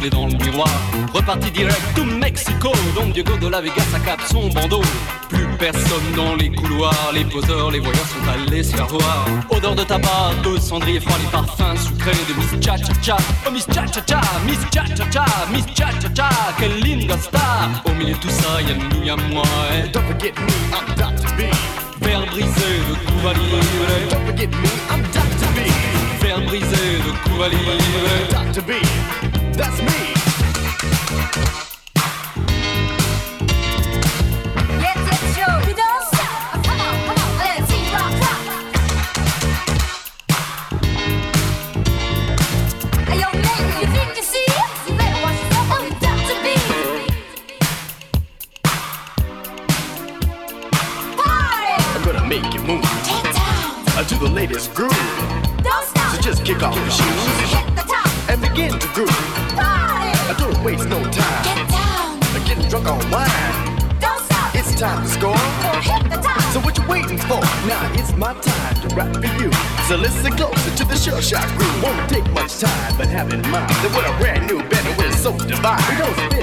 reflet dans le miroir. Reparti direct to Mexico, Don Diego de la Vega, sa cape, son bandeau. Plus personne dans les couloirs, les poseurs, les voyageurs sont allés se faire voir. Odeur de tabac, de cendrier froid, les parfums sucrés de Miss Cha Cha Cha. Oh Miss Cha Cha Cha, Miss Cha Cha Cha, Miss Cha Cha Cha, quelle linda star. Au milieu de tout ça, y'a nous, y'a moi. eh. Don't forget me, I'm Dr. B. Verre brisé de coups à livrer. Don't forget me, I'm Dr. B. Verre brisé de coups à livrer. Dr. B. That's me.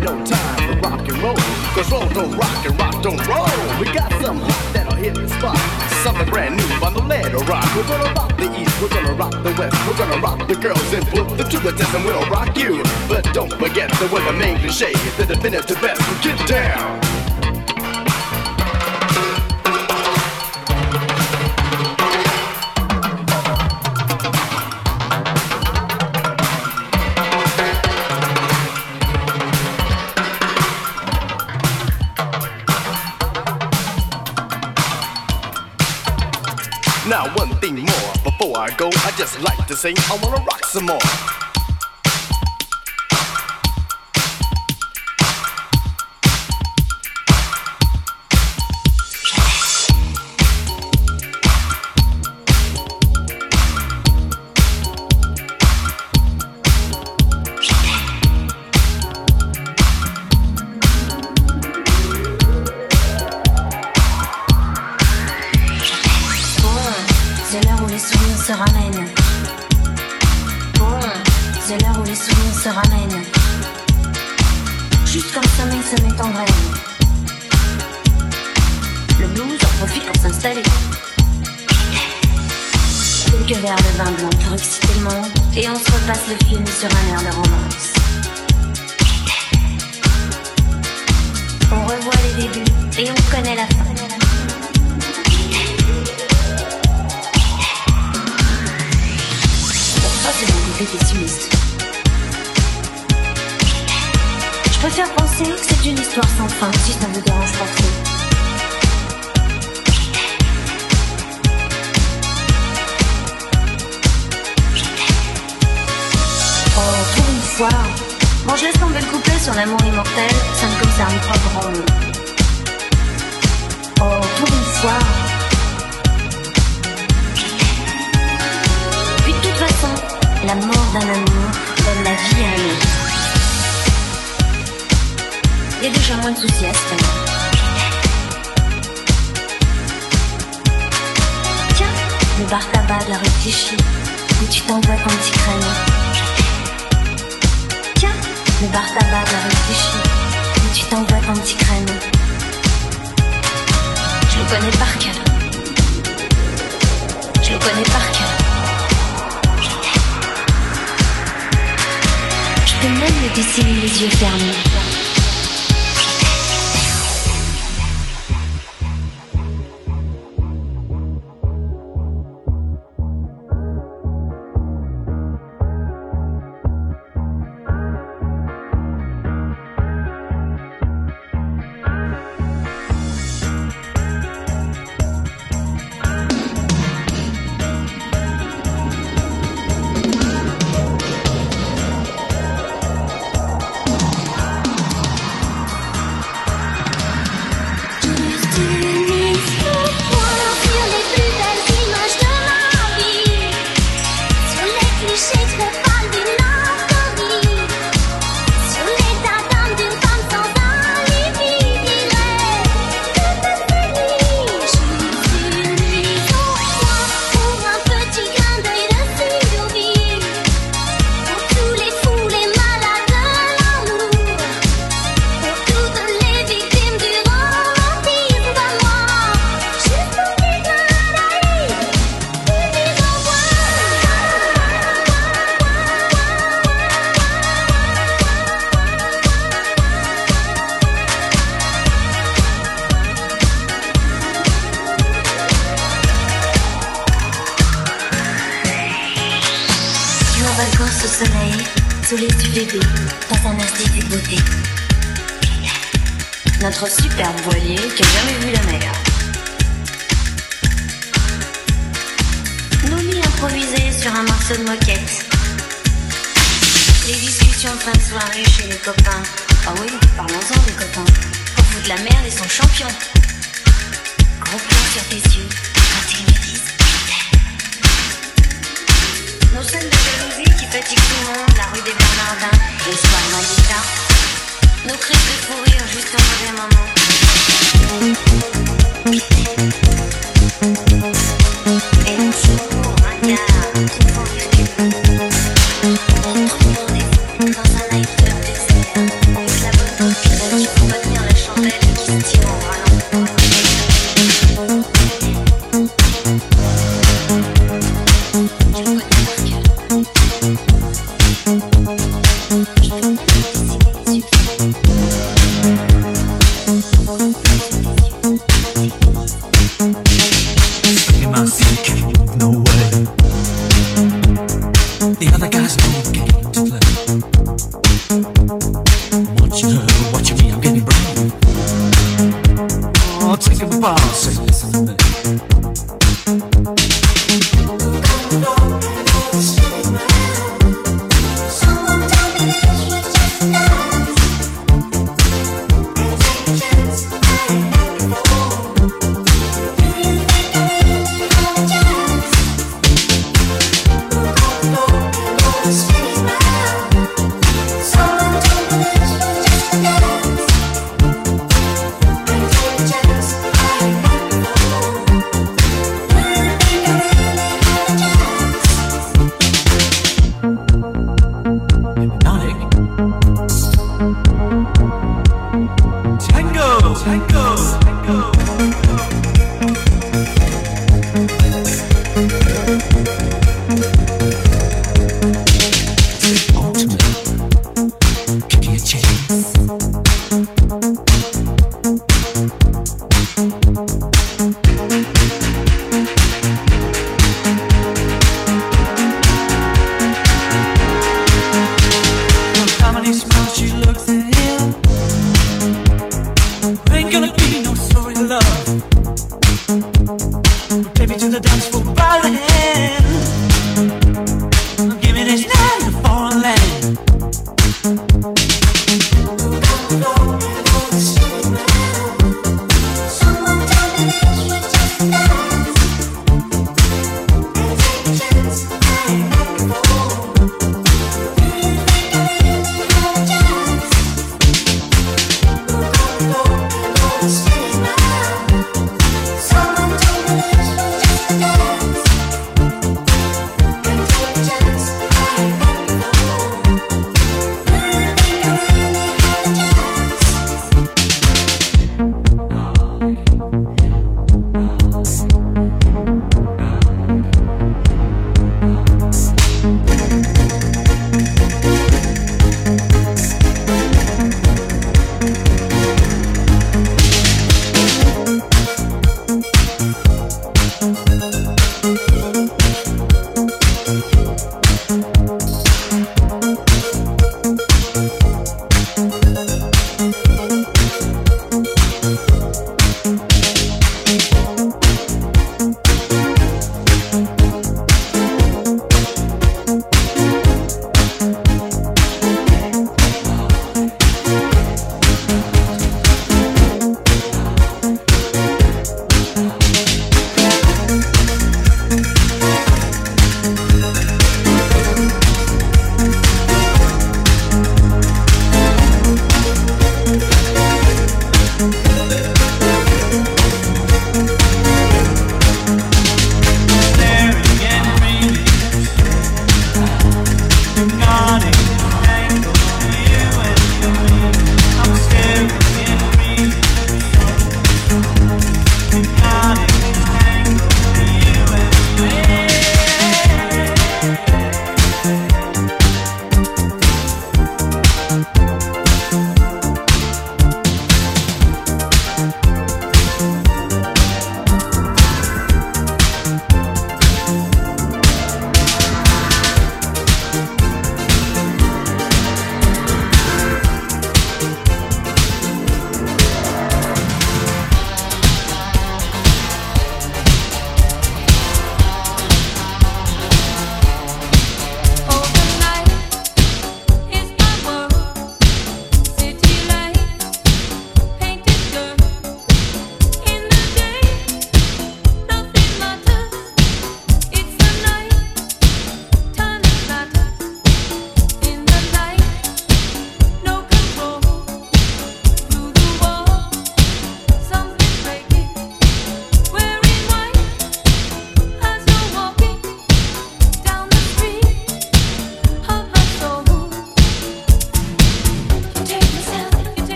No time for rock and roll. Cause roll don't rock and rock don't roll. We got some hot that'll hit the spot. Something brand new on the lead rock. We're gonna rock the east, we're gonna rock the west. We're gonna rock the girls and put them to the test and we'll rock you. But don't forget that we're the main cliche, the definitive best. Get down. I go, I just like to sing. I wanna rock some more. Gonna be no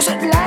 Cause it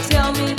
tell me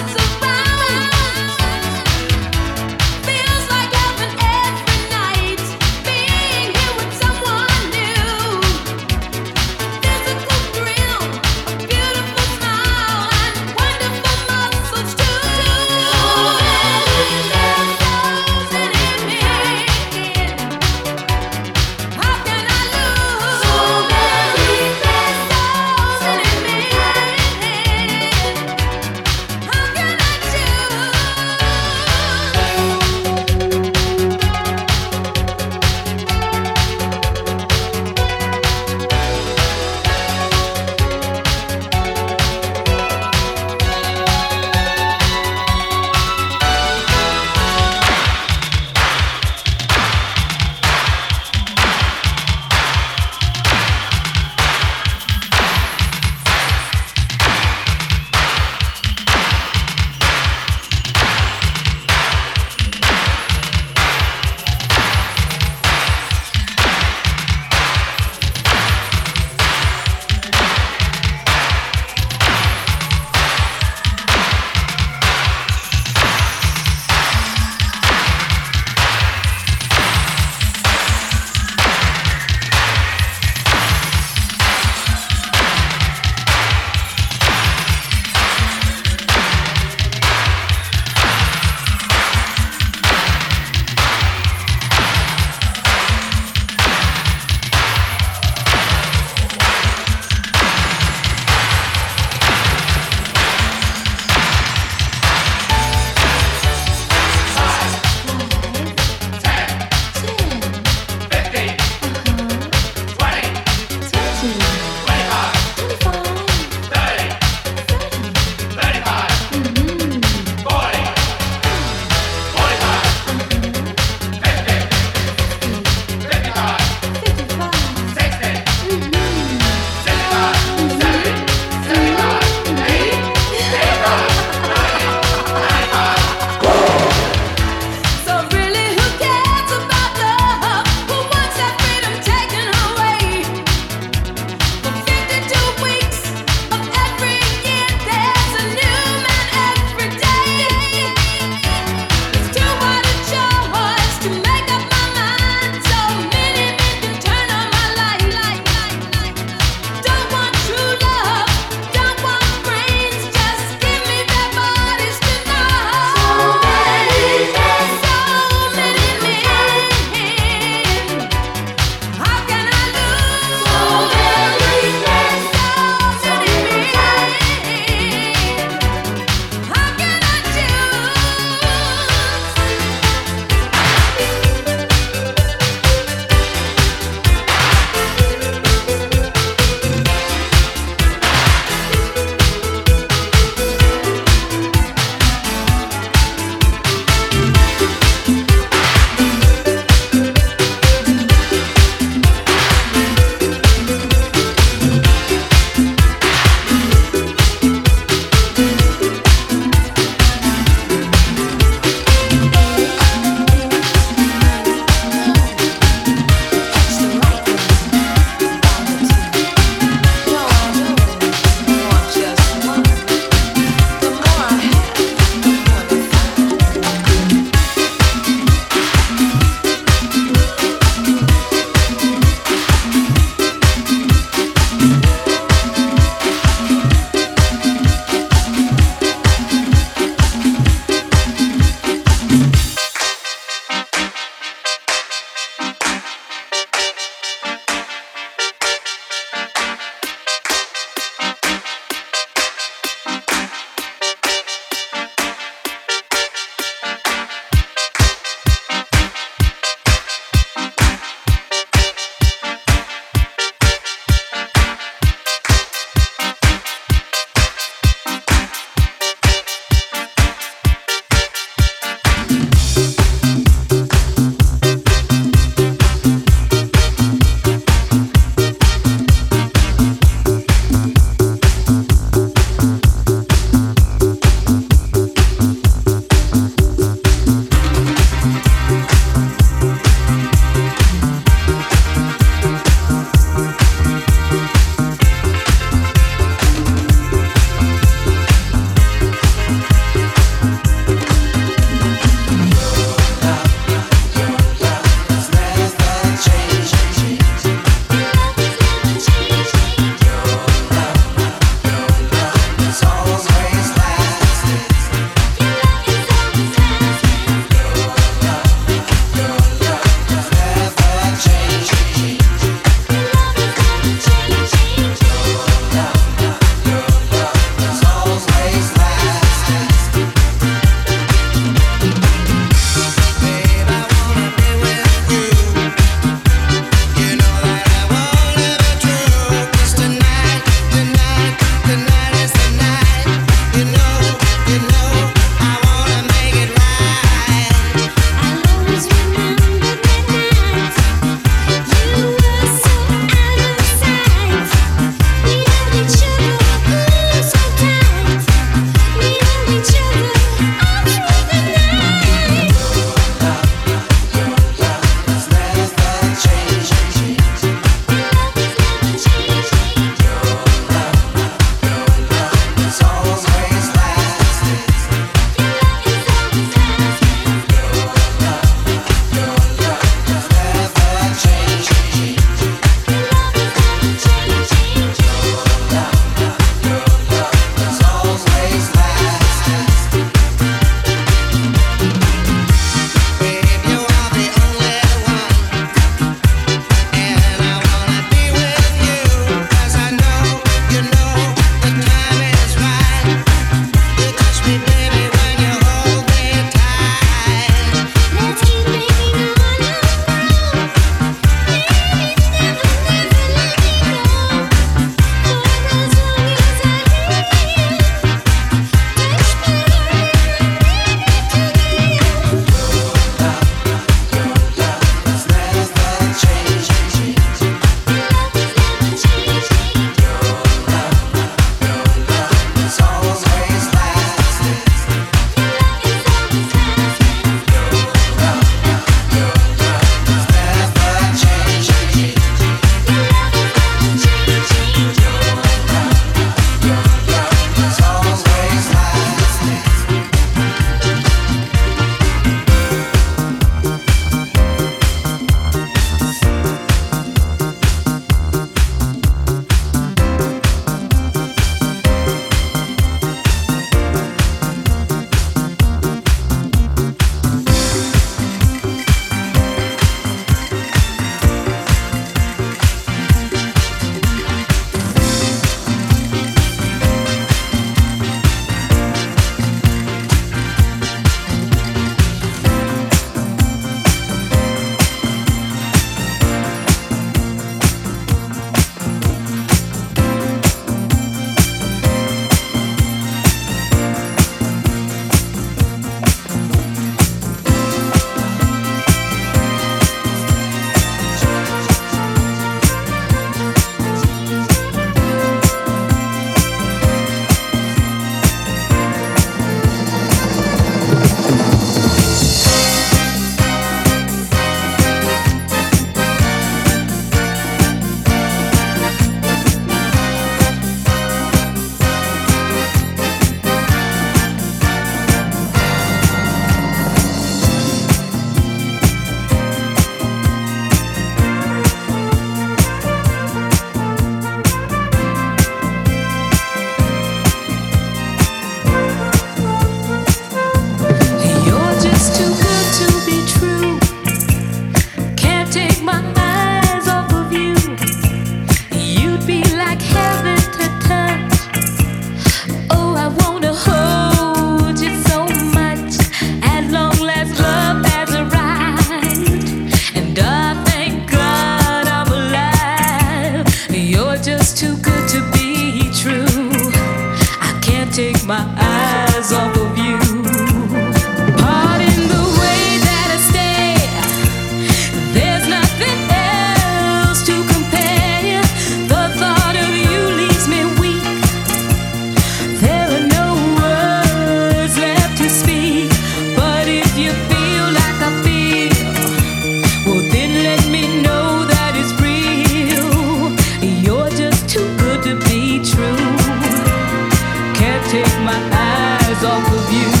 off of you.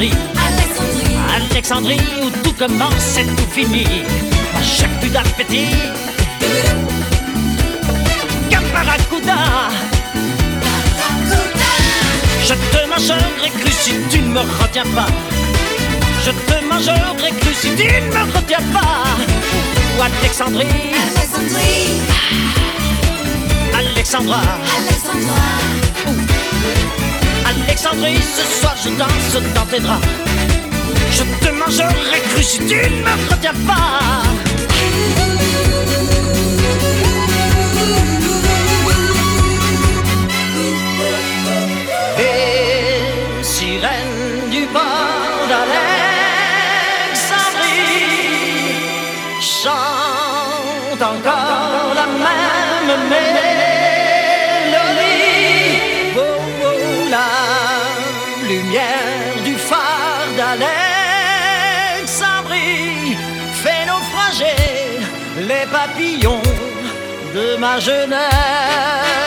Alexandrie. Alexandrie. Où tout commence et tout finit. Ma chaque but d'appétit. Caparacuda. Je te mangerai cru si tu ne me retiens pas. Je te mangerai cru si tu ne me retiens pas. Ou Alexandrie? Alexandrie. Alexandra. Alexandra. Alexandrie, ce soir je danse dans tes draps. Je te mangerai cru si tu ne me retiens pas. de ma jeunesse.